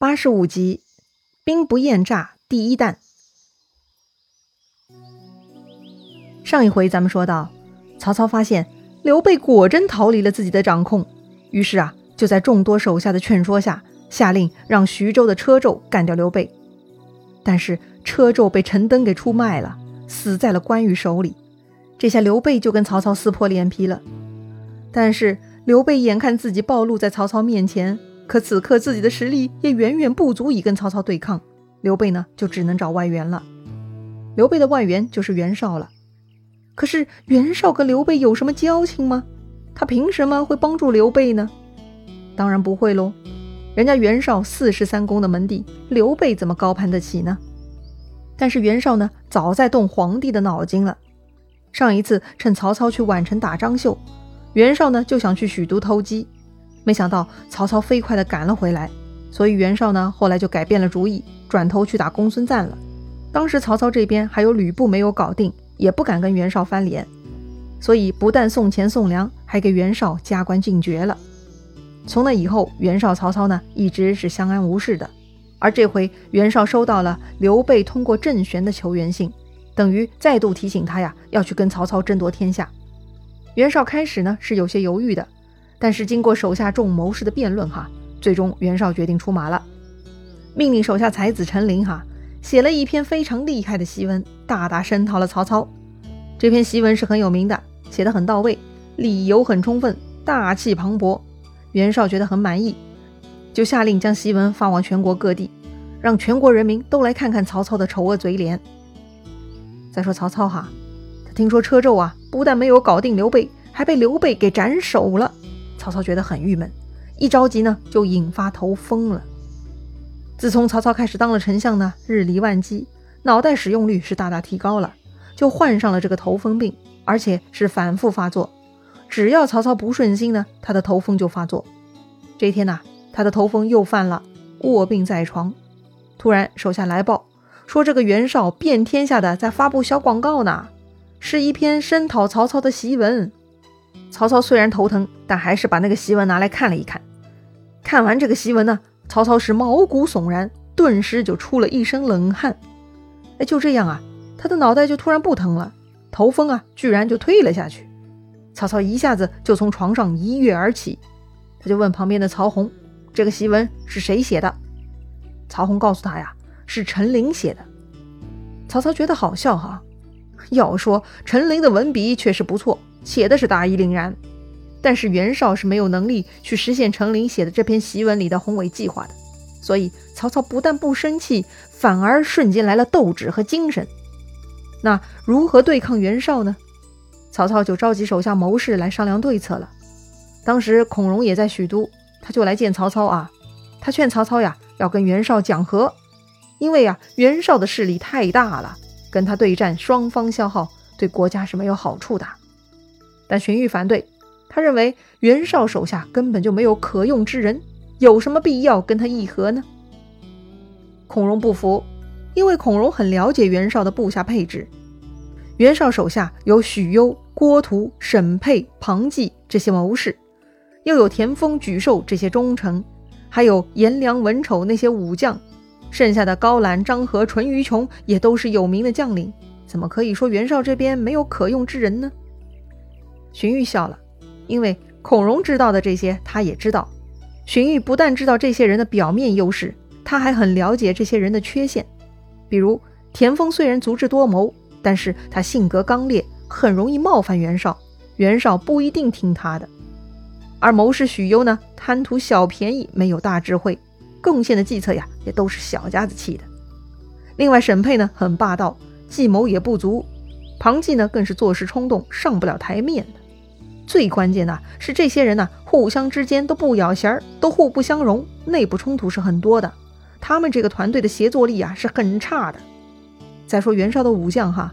八十五集，兵不厌诈第一弹。上一回咱们说到，曹操发现刘备果真逃离了自己的掌控，于是啊，就在众多手下的劝说下，下令让徐州的车胄干掉刘备。但是车胄被陈登给出卖了，死在了关羽手里。这下刘备就跟曹操撕破脸皮了。但是刘备眼看自己暴露在曹操面前。可此刻自己的实力也远远不足以跟曹操对抗，刘备呢就只能找外援了。刘备的外援就是袁绍了。可是袁绍跟刘备有什么交情吗？他凭什么会帮助刘备呢？当然不会喽。人家袁绍四十三公的门第，刘备怎么高攀得起呢？但是袁绍呢，早在动皇帝的脑筋了。上一次趁曹操去宛城打张绣，袁绍呢就想去许都偷鸡。没想到曹操飞快地赶了回来，所以袁绍呢后来就改变了主意，转头去打公孙瓒了。当时曹操这边还有吕布没有搞定，也不敢跟袁绍翻脸，所以不但送钱送粮，还给袁绍加官进爵了。从那以后，袁绍、曹操呢一直是相安无事的。而这回袁绍收到了刘备通过郑玄的求援信，等于再度提醒他呀要去跟曹操争夺天下。袁绍开始呢是有些犹豫的。但是经过手下众谋士的辩论，哈，最终袁绍决定出马了，命令手下才子陈琳，哈，写了一篇非常厉害的檄文，大大声讨了曹操。这篇檄文是很有名的，写的很到位，理由很充分，大气磅礴。袁绍觉得很满意，就下令将檄文发往全国各地，让全国人民都来看看曹操的丑恶嘴脸。再说曹操，哈，他听说车胄啊，不但没有搞定刘备，还被刘备给斩首了。曹操觉得很郁闷，一着急呢，就引发头风了。自从曹操开始当了丞相呢，日理万机，脑袋使用率是大大提高了，就患上了这个头风病，而且是反复发作。只要曹操不顺心呢，他的头风就发作。这一天呐，他的头风又犯了，卧病在床。突然手下来报说，这个袁绍遍天下的在发布小广告呢，是一篇声讨曹操的檄文。曹操虽然头疼，但还是把那个檄文拿来看了一看。看完这个檄文呢，曹操是毛骨悚然，顿时就出了一身冷汗。哎，就这样啊，他的脑袋就突然不疼了，头风啊，居然就退了下去。曹操一下子就从床上一跃而起，他就问旁边的曹洪：“这个檄文是谁写的？”曹洪告诉他呀：“是陈琳写的。”曹操觉得好笑哈，要说陈琳的文笔确实不错。写的是大义凛然，但是袁绍是没有能力去实现程琳写的这篇檄文里的宏伟计划的，所以曹操不但不生气，反而瞬间来了斗志和精神。那如何对抗袁绍呢？曹操就召集手下谋士来商量对策了。当时孔融也在许都，他就来见曹操啊，他劝曹操呀要跟袁绍讲和，因为呀袁绍的势力太大了，跟他对战双方消耗，对国家是没有好处的。但荀彧反对，他认为袁绍手下根本就没有可用之人，有什么必要跟他议和呢？孔融不服，因为孔融很了解袁绍的部下配置。袁绍手下有许攸、郭图、沈佩、庞纪这些谋士，又有田丰、沮授这些忠臣，还有颜良、文丑那些武将，剩下的高览、张合、淳于琼也都是有名的将领，怎么可以说袁绍这边没有可用之人呢？荀彧笑了，因为孔融知道的这些，他也知道。荀彧不但知道这些人的表面优势，他还很了解这些人的缺陷。比如田丰虽然足智多谋，但是他性格刚烈，很容易冒犯袁绍，袁绍不一定听他的。而谋士许攸呢，贪图小便宜，没有大智慧，贡献的计策呀，也都是小家子气的。另外沈佩呢，很霸道，计谋也不足。庞纪呢，更是做事冲动，上不了台面。最关键的是，这些人呢，互相之间都不咬弦儿，都互不相容，内部冲突是很多的。他们这个团队的协作力啊，是很差的。再说袁绍的武将哈，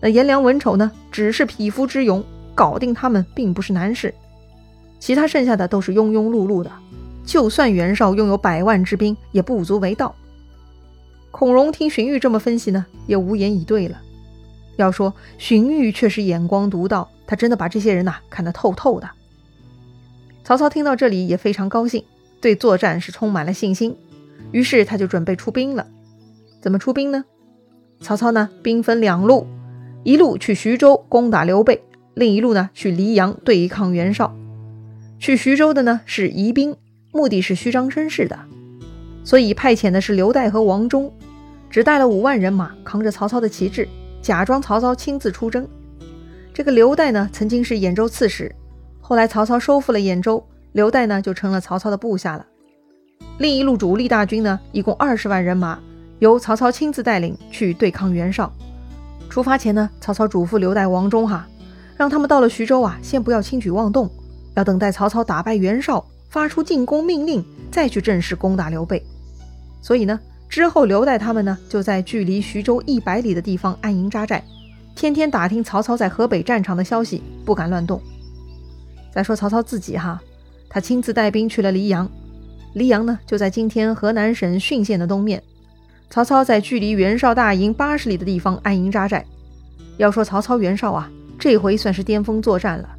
那颜良、文丑呢，只是匹夫之勇，搞定他们并不是难事。其他剩下的都是庸庸碌碌的，就算袁绍拥有百万之兵，也不足为道。孔融听荀彧这么分析呢，也无言以对了。要说荀彧却是眼光独到，他真的把这些人呐看得透透的。曹操听到这里也非常高兴，对作战是充满了信心。于是他就准备出兵了。怎么出兵呢？曹操呢，兵分两路，一路去徐州攻打刘备，另一路呢去黎阳对抗袁绍。去徐州的呢是疑兵，目的是虚张声势的，所以派遣的是刘岱和王忠，只带了五万人马，扛着曹操的旗帜，假装曹操亲自出征。这个刘岱呢，曾经是兖州刺史，后来曹操收复了兖州，刘岱呢就成了曹操的部下了。另一路主力大军呢，一共二十万人马。由曹操亲自带领去对抗袁绍。出发前呢，曹操嘱咐刘岱、王忠哈，让他们到了徐州啊，先不要轻举妄动，要等待曹操打败袁绍，发出进攻命令，再去正式攻打刘备。所以呢，之后刘岱他们呢，就在距离徐州一百里的地方安营扎寨，天天打听曹操在河北战场的消息，不敢乱动。再说曹操自己哈，他亲自带兵去了黎阳，黎阳呢，就在今天河南省浚县的东面。曹操在距离袁绍大营八十里的地方安营扎寨。要说曹操、袁绍啊，这回算是巅峰作战了。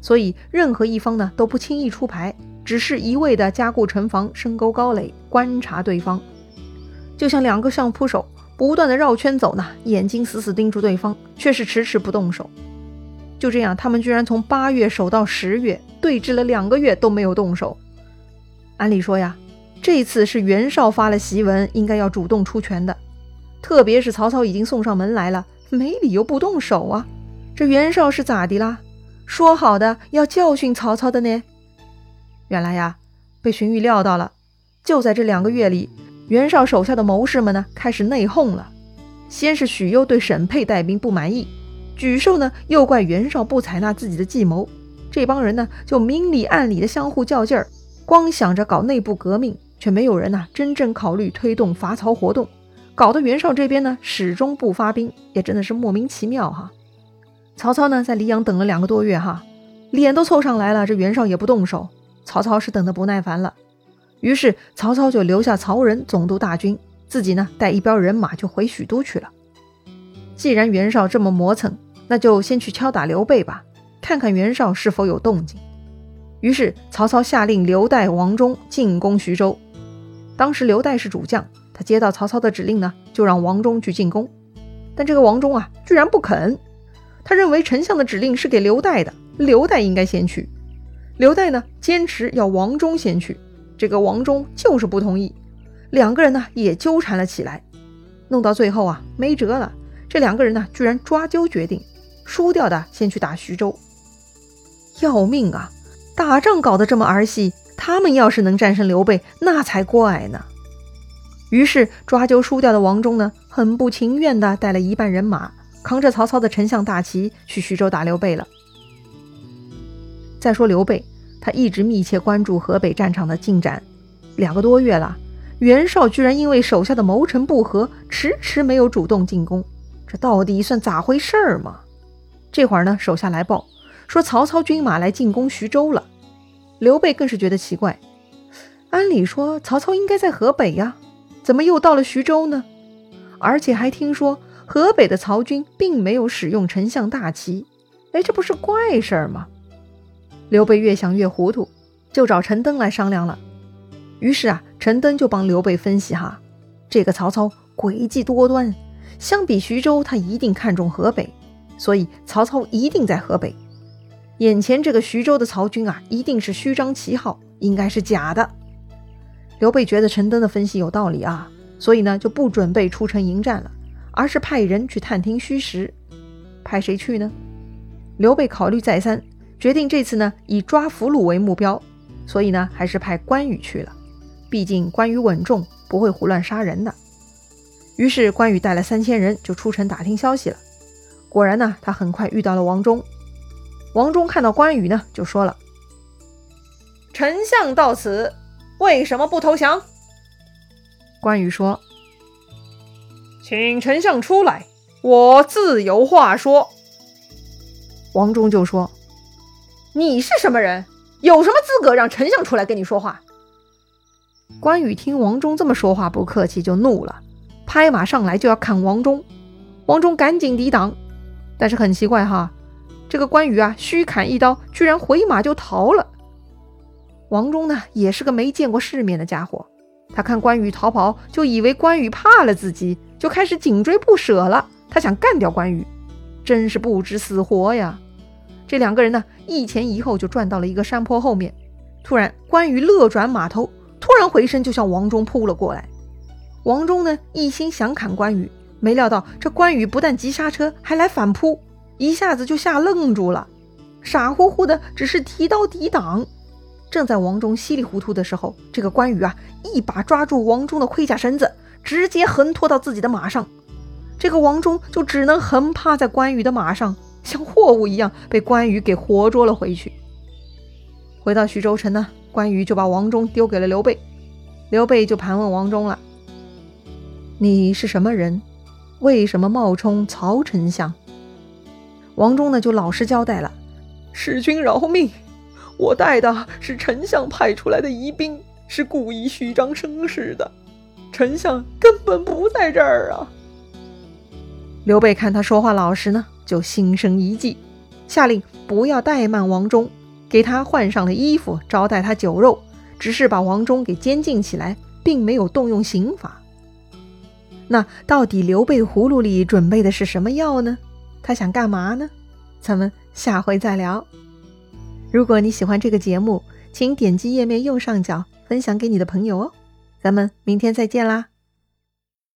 所以任何一方呢都不轻易出牌，只是一味的加固城防、深沟高垒，观察对方，就像两个相扑手不断的绕圈走呢，眼睛死死盯住对方，却是迟迟不动手。就这样，他们居然从八月守到十月，对峙了两个月都没有动手。按理说呀。这次是袁绍发了檄文，应该要主动出拳的。特别是曹操已经送上门来了，没理由不动手啊！这袁绍是咋的啦？说好的要教训曹操的呢？原来呀，被荀彧料到了。就在这两个月里，袁绍手下的谋士们呢，开始内讧了。先是许攸对沈沛带兵不满意，沮授呢又怪袁绍不采纳自己的计谋，这帮人呢就明里暗里的相互较劲儿，光想着搞内部革命。却没有人呐真正考虑推动伐曹活动，搞得袁绍这边呢始终不发兵，也真的是莫名其妙哈。曹操呢在黎阳等了两个多月哈，脸都凑上来了，这袁绍也不动手，曹操是等得不耐烦了。于是曹操就留下曹仁总督大军，自己呢带一彪人马就回许都去了。既然袁绍这么磨蹭，那就先去敲打刘备吧，看看袁绍是否有动静。于是曹操下令刘岱、王忠进攻徐州。当时刘岱是主将，他接到曹操的指令呢，就让王忠去进攻。但这个王忠啊，居然不肯。他认为丞相的指令是给刘岱的，刘岱应该先去。刘岱呢，坚持要王忠先去。这个王忠就是不同意。两个人呢，也纠缠了起来。弄到最后啊，没辙了。这两个人呢，居然抓阄决定，输掉的先去打徐州。要命啊！打仗搞得这么儿戏。他们要是能战胜刘备，那才怪呢。于是抓阄输掉的王忠呢，很不情愿地带了一半人马，扛着曹操的丞相大旗去徐州打刘备了。再说刘备，他一直密切关注河北战场的进展，两个多月了，袁绍居然因为手下的谋臣不和，迟迟没有主动进攻，这到底算咋回事儿嘛？这会儿呢，手下来报说曹操军马来进攻徐州了。刘备更是觉得奇怪，按理说曹操应该在河北呀，怎么又到了徐州呢？而且还听说河北的曹军并没有使用丞相大旗，哎，这不是怪事儿吗？刘备越想越糊涂，就找陈登来商量了。于是啊，陈登就帮刘备分析哈，这个曹操诡计多端，相比徐州，他一定看重河北，所以曹操一定在河北。眼前这个徐州的曹军啊，一定是虚张旗号，应该是假的。刘备觉得陈登的分析有道理啊，所以呢就不准备出城迎战了，而是派人去探听虚实。派谁去呢？刘备考虑再三，决定这次呢以抓俘虏为目标，所以呢还是派关羽去了。毕竟关羽稳重，不会胡乱杀人的。于是关羽带了三千人就出城打听消息了。果然呢，他很快遇到了王忠。王忠看到关羽呢，就说了：“丞相到此，为什么不投降？”关羽说：“请丞相出来，我自有话说。”王忠就说：“你是什么人？有什么资格让丞相出来跟你说话？”关羽听王忠这么说话，不客气，就怒了，拍马上来就要砍王忠。王忠赶紧抵挡，但是很奇怪哈。这个关羽啊，虚砍一刀，居然回马就逃了。王忠呢，也是个没见过世面的家伙，他看关羽逃跑，就以为关羽怕了自己，就开始紧追不舍了。他想干掉关羽，真是不知死活呀！这两个人呢，一前一后就转到了一个山坡后面。突然，关羽勒转马头，突然回身就向王忠扑了过来。王忠呢，一心想砍关羽，没料到这关羽不但急刹车，还来反扑，一下子就吓愣住了，傻乎乎的只是提刀抵挡。正在王忠稀里糊涂的时候，这个关羽啊，一把抓住王忠的盔甲绳子，直接横拖到自己的马上。这个王忠就只能横趴在关羽的马上，像货物一样被关羽给活捉了回去。回到徐州城呢，关羽就把王忠丢给了刘备，刘备就盘问王忠了：“你是什么人？为什么冒充曹丞相？”王忠呢就老实交代了：“使君饶命。”我带的是丞相派出来的疑兵，是故意虚张声势的。丞相根本不在这儿啊！刘备看他说话老实呢，就心生一计，下令不要怠慢王忠，给他换上了衣服，招待他酒肉，只是把王忠给监禁起来，并没有动用刑法。那到底刘备葫芦里准备的是什么药呢？他想干嘛呢？咱们下回再聊。如果你喜欢这个节目，请点击页面右上角分享给你的朋友哦。咱们明天再见啦！